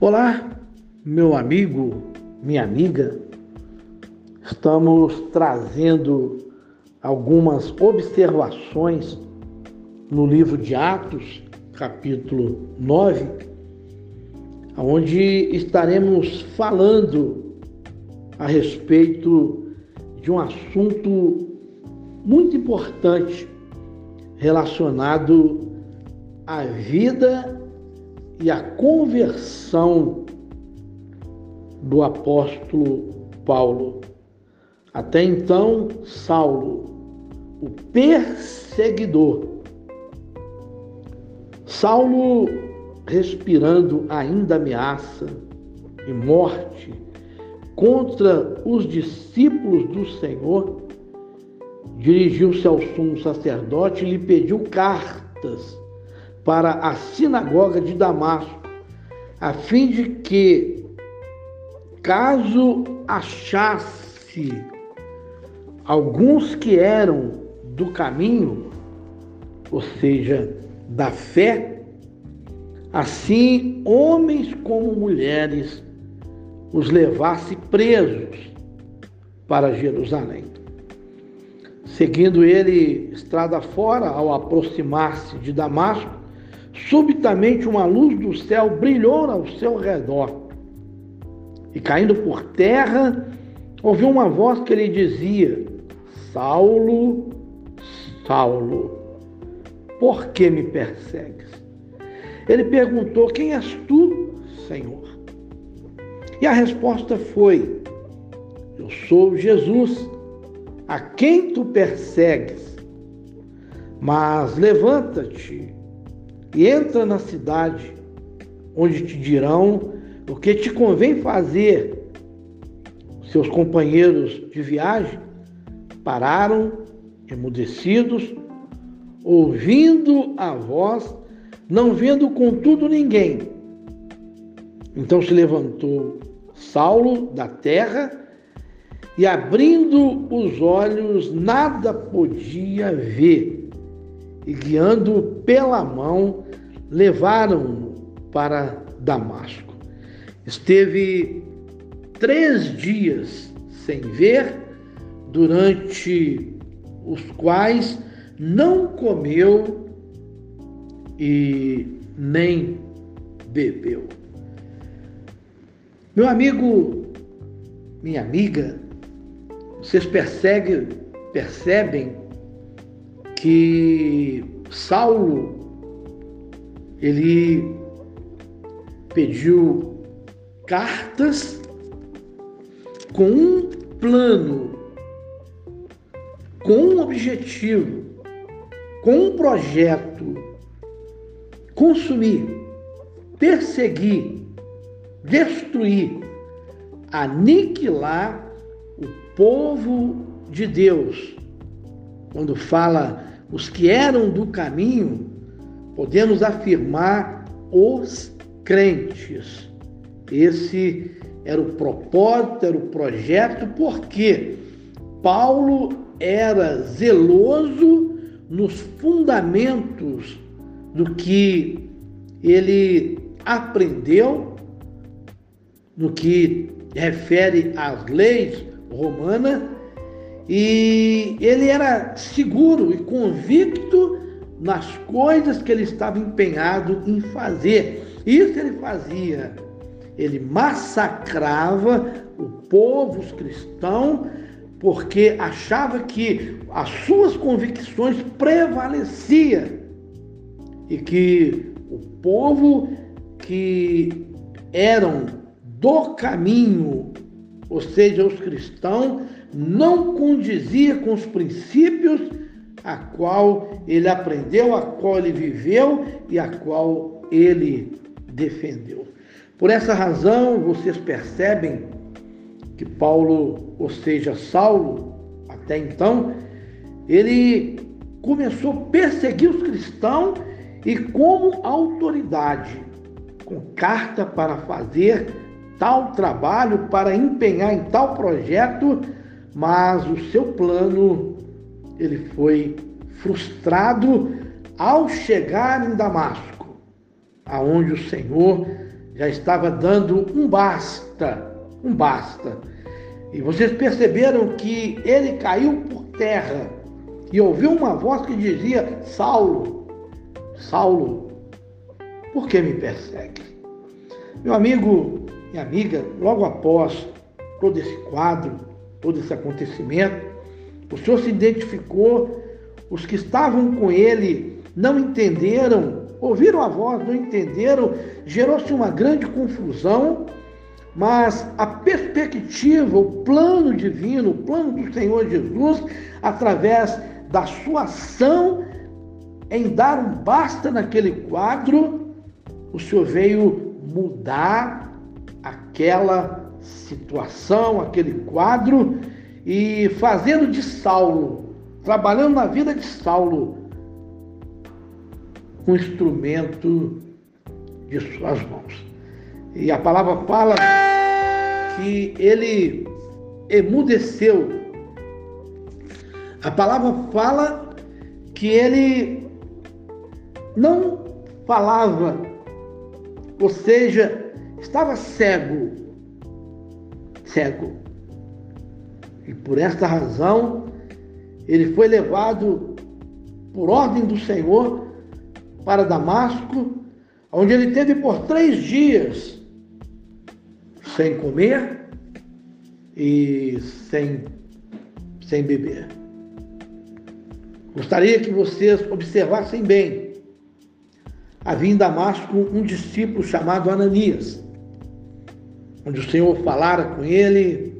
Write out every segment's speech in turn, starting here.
Olá, meu amigo, minha amiga. Estamos trazendo algumas observações no livro de Atos, capítulo 9, onde estaremos falando a respeito de um assunto muito importante relacionado à vida e a conversão do apóstolo Paulo. Até então, Saulo, o perseguidor. Saulo, respirando ainda ameaça e morte contra os discípulos do Senhor, dirigiu-se ao sumo sacerdote e lhe pediu cartas para a sinagoga de Damasco, a fim de que, caso achasse alguns que eram do caminho, ou seja, da fé, assim homens como mulheres os levasse presos para Jerusalém. Seguindo ele estrada fora, ao aproximar-se de Damasco, Subitamente uma luz do céu brilhou ao seu redor. E caindo por terra, ouviu uma voz que lhe dizia: Saulo, Saulo, por que me persegues? Ele perguntou: Quem és tu, Senhor? E a resposta foi: Eu sou Jesus, a quem tu persegues. Mas levanta-te e entra na cidade, onde te dirão o que te convém fazer. Seus companheiros de viagem pararam, emudecidos, ouvindo a voz, não vendo contudo ninguém. Então se levantou Saulo da terra e, abrindo os olhos, nada podia ver e, guiando pela mão, levaram-no para Damasco. Esteve três dias sem ver, durante os quais não comeu e nem bebeu. Meu amigo, minha amiga, vocês perseguem, percebem que Saulo ele pediu cartas com um plano, com um objetivo, com um projeto, consumir, perseguir, destruir, aniquilar o povo de Deus. Quando fala os que eram do caminho, podemos afirmar os crentes. Esse era o propósito, era o projeto, porque Paulo era zeloso nos fundamentos do que ele aprendeu, no que refere às leis romanas e ele era seguro e convicto nas coisas que ele estava empenhado em fazer. Isso ele fazia. Ele massacrava o povo, os cristãos, porque achava que as suas convicções prevaleciam e que o povo que eram do caminho, ou seja, os cristãos, não condizia com os princípios a qual ele aprendeu, a qual ele viveu e a qual ele defendeu. Por essa razão, vocês percebem que Paulo, ou seja, Saulo, até então, ele começou a perseguir os cristãos e como autoridade, com carta para fazer tal trabalho, para empenhar em tal projeto, mas o seu plano ele foi frustrado ao chegar em Damasco, aonde o Senhor já estava dando um basta, um basta. E vocês perceberam que ele caiu por terra e ouviu uma voz que dizia: Saulo, Saulo, por que me persegue? Meu amigo e amiga, logo após todo esse quadro, todo esse acontecimento, o Senhor se identificou, os que estavam com ele não entenderam, ouviram a voz, não entenderam, gerou-se uma grande confusão, mas a perspectiva, o plano divino, o plano do Senhor Jesus, através da sua ação em dar um basta naquele quadro, o Senhor veio mudar aquela situação, aquele quadro e fazendo de Saulo, trabalhando na vida de Saulo, um instrumento de suas mãos. E a palavra fala que ele emudeceu. A palavra fala que ele não falava, ou seja, estava cego. Cego. E por esta razão, ele foi levado por ordem do Senhor para Damasco, onde ele teve por três dias sem comer e sem, sem beber. Gostaria que vocês observassem bem. Havia em Damasco um discípulo chamado Ananias, onde o Senhor falara com ele,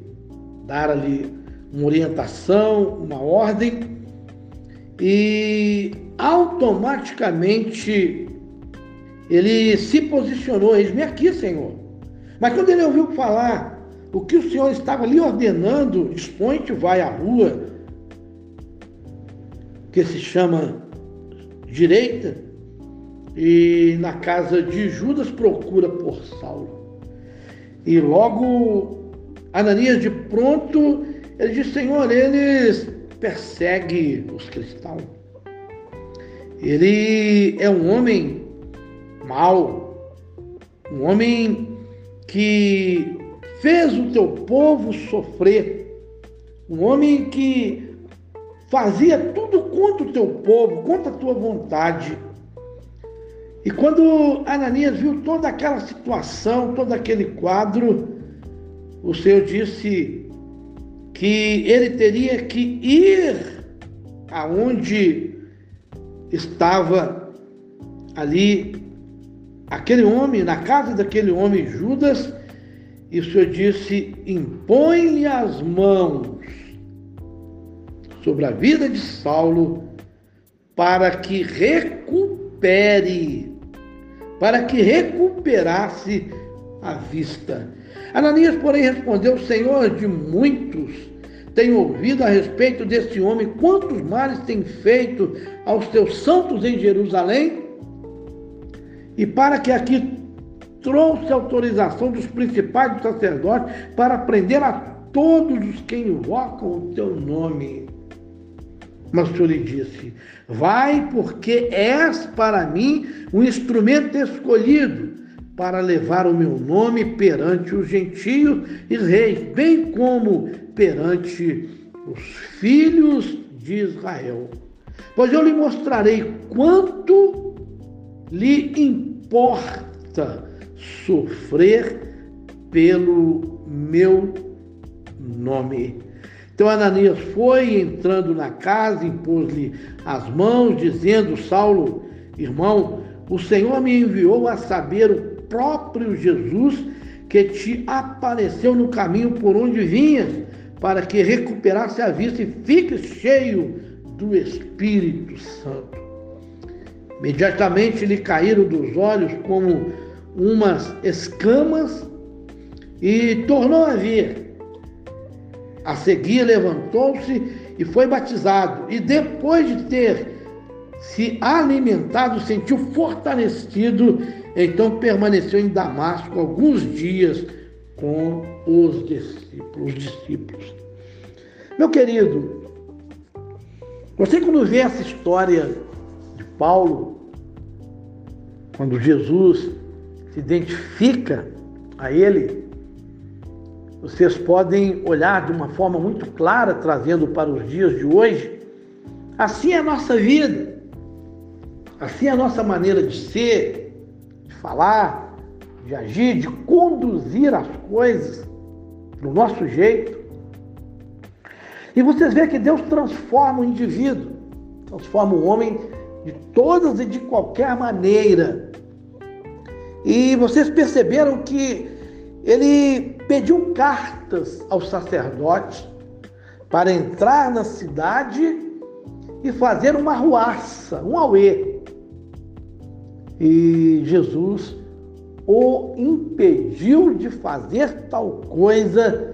dara-lhe uma orientação, uma ordem, e automaticamente ele se posicionou, eis-me aqui, Senhor. Mas quando ele ouviu falar o que o Senhor estava lhe ordenando, dispõe-te, vai à rua, que se chama direita, e na casa de Judas procura por Saulo. E logo Ananias de pronto ele diz, Senhor, eles perseguem os cristãos. Ele é um homem mau, um homem que fez o teu povo sofrer, um homem que fazia tudo contra o teu povo, contra a tua vontade. E quando Ananias viu toda aquela situação, todo aquele quadro, o Senhor disse: que ele teria que ir aonde estava ali aquele homem, na casa daquele homem Judas, e o Senhor disse: impõe-lhe as mãos sobre a vida de Saulo para que recupere, para que recuperasse a vista. Ananias, porém, respondeu: Senhor, de muitos tenho ouvido a respeito deste homem, quantos males tem feito aos teus santos em Jerusalém? E para que aqui trouxe autorização dos principais dos sacerdotes para prender a todos os que invocam o teu nome. Mas o Senhor lhe disse: Vai, porque és para mim um instrumento escolhido para levar o meu nome perante os gentios e reis, bem como perante os filhos de Israel. Pois eu lhe mostrarei quanto lhe importa sofrer pelo meu nome. Então Ananias foi entrando na casa, impôs-lhe as mãos, dizendo: Saulo, irmão, o Senhor me enviou a saber o próprio Jesus que te apareceu no caminho por onde vinhas, para que recuperasse a vista e fique cheio do Espírito Santo. Imediatamente lhe caíram dos olhos como umas escamas e tornou a ver. A seguir levantou-se e foi batizado, e depois de ter se alimentado, sentiu fortalecido então permaneceu em Damasco alguns dias com os discípulos. Os discípulos. Meu querido, você quando vê essa história de Paulo, quando Jesus se se identifica a ele, vocês podem olhar de uma forma muito clara, trazendo para os dias de hoje. Assim é a nossa vida, assim é a nossa maneira de ser, de falar, de agir, de conduzir as coisas do nosso jeito. E vocês veem que Deus transforma o indivíduo, transforma o homem de todas e de qualquer maneira. E vocês perceberam que ele pediu cartas aos sacerdotes para entrar na cidade e fazer uma ruaça, um auê. E Jesus o impediu de fazer tal coisa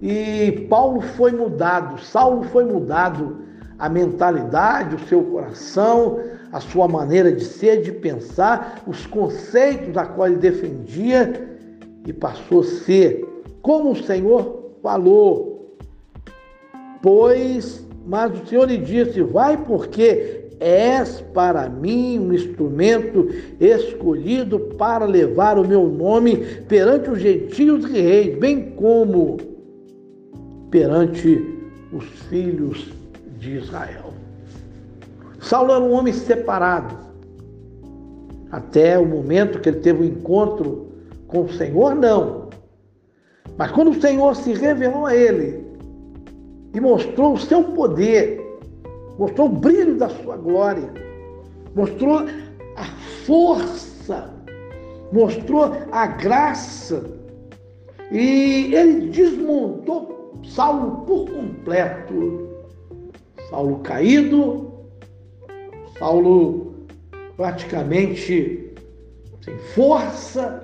e Paulo foi mudado, Saulo foi mudado, a mentalidade, o seu coração, a sua maneira de ser, de pensar, os conceitos a qual ele defendia e passou a ser como o Senhor falou. Pois, mas o Senhor lhe disse: Vai, porque és para mim um instrumento escolhido para levar o meu nome perante os gentios e reis, bem como perante os filhos de Israel. Saulo era um homem separado, até o momento que ele teve o um encontro com o Senhor, não. Mas quando o Senhor se revelou a ele e mostrou o seu poder, mostrou o brilho da sua glória, mostrou a força, mostrou a graça, e ele desmontou Saulo por completo. Saulo caído, Saulo praticamente sem força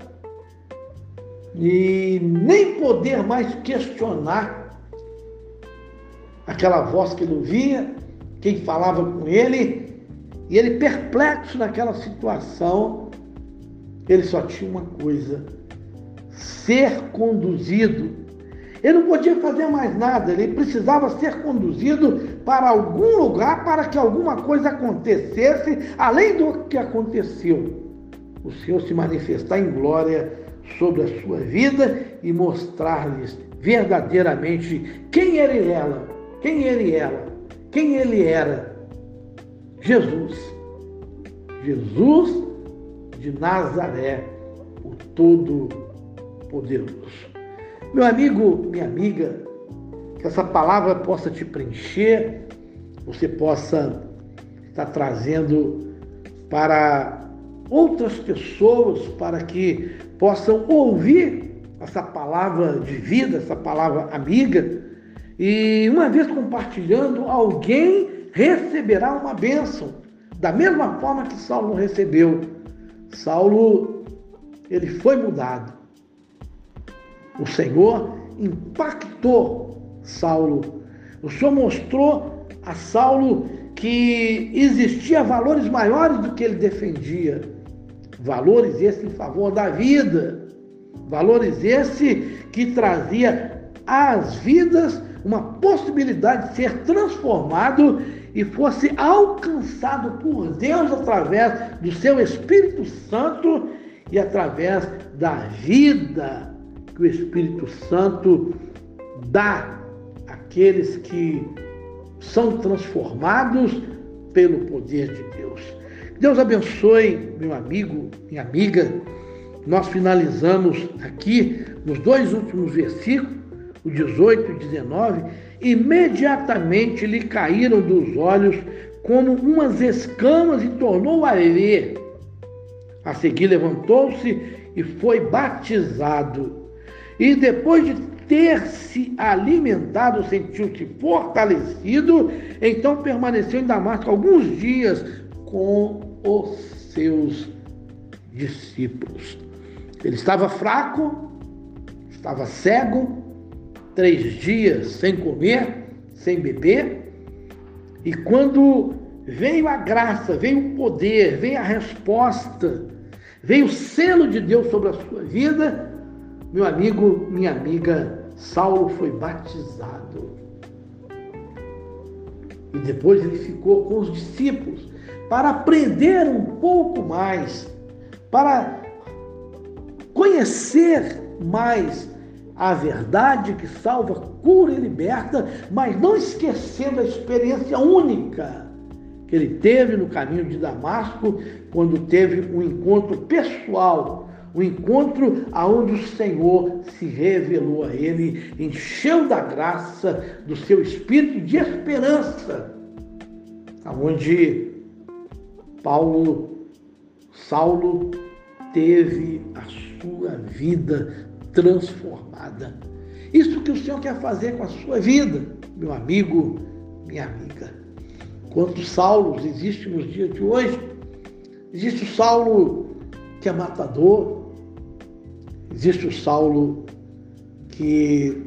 e nem poder mais questionar aquela voz que ele ouvia, quem falava com ele, e ele perplexo naquela situação, ele só tinha uma coisa: ser conduzido ele não podia fazer mais nada, ele precisava ser conduzido para algum lugar para que alguma coisa acontecesse, além do que aconteceu. O Senhor se manifestar em glória sobre a sua vida e mostrar-lhes verdadeiramente quem era, quem ele era, quem ele era. Jesus. Jesus de Nazaré, o Todo-Poderoso. Meu amigo, minha amiga, que essa palavra possa te preencher, você possa estar trazendo para outras pessoas, para que possam ouvir essa palavra de vida, essa palavra amiga, e uma vez compartilhando, alguém receberá uma bênção, da mesma forma que Saulo recebeu. Saulo, ele foi mudado o Senhor impactou Saulo. O Senhor mostrou a Saulo que existia valores maiores do que ele defendia. Valores esse em favor da vida. Valores esse que trazia às vidas uma possibilidade de ser transformado e fosse alcançado por Deus através do seu Espírito Santo e através da vida que o Espírito Santo dá àqueles que são transformados pelo poder de Deus. Deus abençoe, meu amigo, minha amiga. Nós finalizamos aqui nos dois últimos versículos, o 18 e 19. Imediatamente lhe caíram dos olhos como umas escamas e tornou a ver. A seguir levantou-se e foi batizado. E depois de ter se alimentado, sentiu-se fortalecido, então permaneceu em Damasco alguns dias com os seus discípulos. Ele estava fraco, estava cego, três dias sem comer, sem beber, e quando veio a graça, veio o poder, veio a resposta, veio o selo de Deus sobre a sua vida, meu amigo, minha amiga, Saulo foi batizado. E depois ele ficou com os discípulos para aprender um pouco mais, para conhecer mais a verdade que salva, cura e liberta, mas não esquecendo a experiência única que ele teve no caminho de Damasco, quando teve um encontro pessoal, um encontro aonde o Senhor se revelou a ele, encheu da graça do seu espírito de esperança, aonde Paulo, Saulo teve a sua vida transformada. Isso que o Senhor quer fazer com a sua vida, meu amigo, minha amiga. Quantos Saulos existem nos dias de hoje? Existe o Saulo que é matador, existe o Saulo que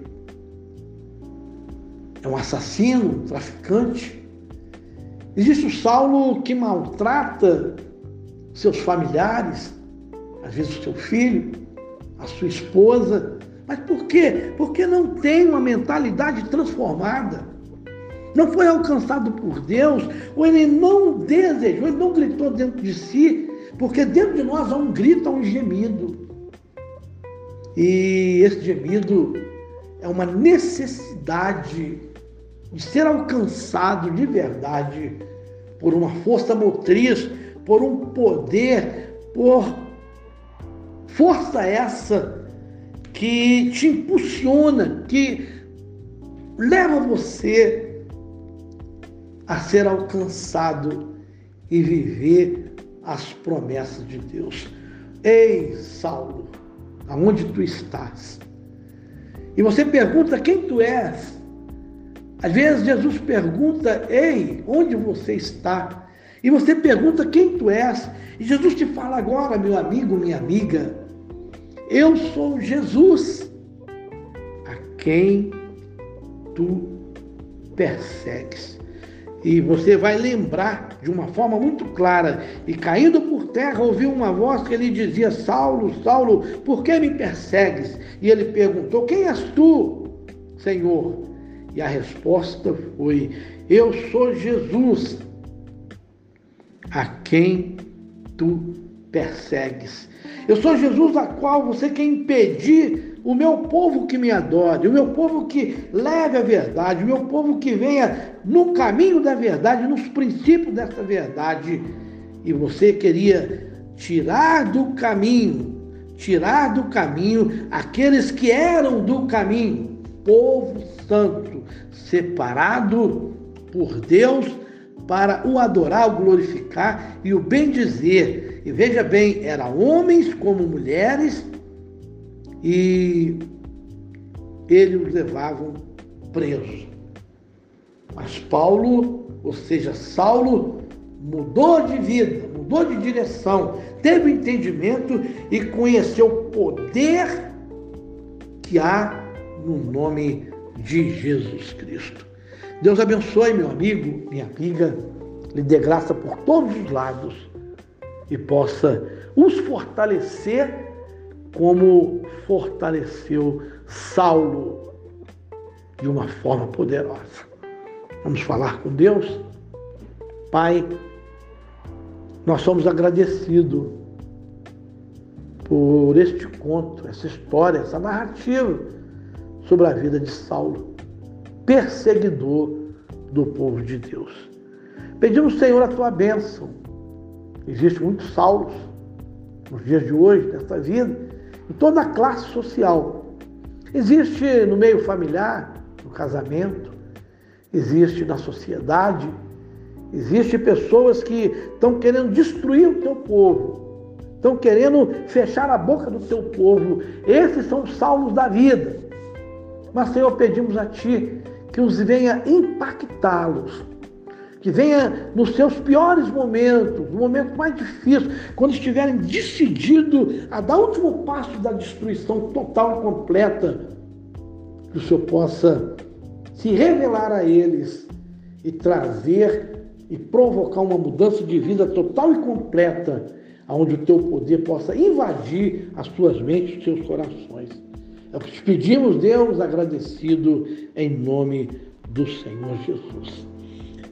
é um assassino, um traficante, existe o Saulo que maltrata seus familiares, às vezes o seu filho, a sua esposa. Mas por quê? Porque não tem uma mentalidade transformada. Não foi alcançado por Deus, ou ele não desejou, ele não gritou dentro de si, porque dentro de nós há um grito, há um gemido. E esse gemido é uma necessidade de ser alcançado de verdade por uma força motriz, por um poder, por Força essa que te impulsiona, que leva você a ser alcançado e viver as promessas de Deus. Ei, Saulo, aonde tu estás? E você pergunta quem tu és. Às vezes Jesus pergunta: Ei, onde você está? E você pergunta quem tu és. E Jesus te fala agora, meu amigo, minha amiga, eu sou Jesus, a quem tu persegues. E você vai lembrar de uma forma muito clara. E caindo por terra, ouviu uma voz que lhe dizia: Saulo, Saulo, por que me persegues? E ele perguntou: Quem és tu, Senhor? E a resposta foi: Eu sou Jesus, a quem tu persegues. Eu sou Jesus a qual você quer impedir o meu povo que me adore, o meu povo que leve a verdade, o meu povo que venha no caminho da verdade, nos princípios dessa verdade. E você queria tirar do caminho, tirar do caminho aqueles que eram do caminho, povo santo, separado por Deus para o adorar, o glorificar e o bendizer e veja bem, eram homens como mulheres e eles os levavam presos. Mas Paulo, ou seja, Saulo, mudou de vida, mudou de direção, teve entendimento e conheceu o poder que há no nome de Jesus Cristo. Deus abençoe, meu amigo, minha amiga, lhe dê graça por todos os lados e possa os fortalecer como fortaleceu Saulo de uma forma poderosa. Vamos falar com Deus? Pai, nós somos agradecidos por este conto, essa história, essa narrativa sobre a vida de Saulo, perseguidor do povo de Deus. Pedimos, Senhor, a tua bênção Existem muitos Saulos nos dias de hoje, nesta vida, em toda a classe social. Existe no meio familiar, no casamento, existe na sociedade, existe pessoas que estão querendo destruir o teu povo, estão querendo fechar a boca do teu povo. Esses são os saulos da vida. Mas, Senhor, pedimos a Ti que os venha impactá-los que venha nos seus piores momentos, no momento mais difícil, quando estiverem decididos a dar o último passo da destruição total e completa, que o Senhor possa se revelar a eles e trazer e provocar uma mudança de vida total e completa, onde o teu poder possa invadir as tuas mentes, os teus corações. Te pedimos, Deus, agradecido em nome do Senhor Jesus.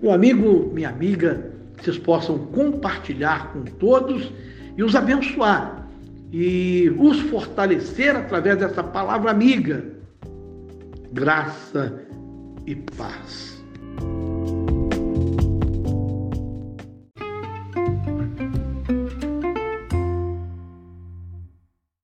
Meu amigo, minha amiga, vocês possam compartilhar com todos e os abençoar e os fortalecer através dessa palavra amiga. Graça e paz.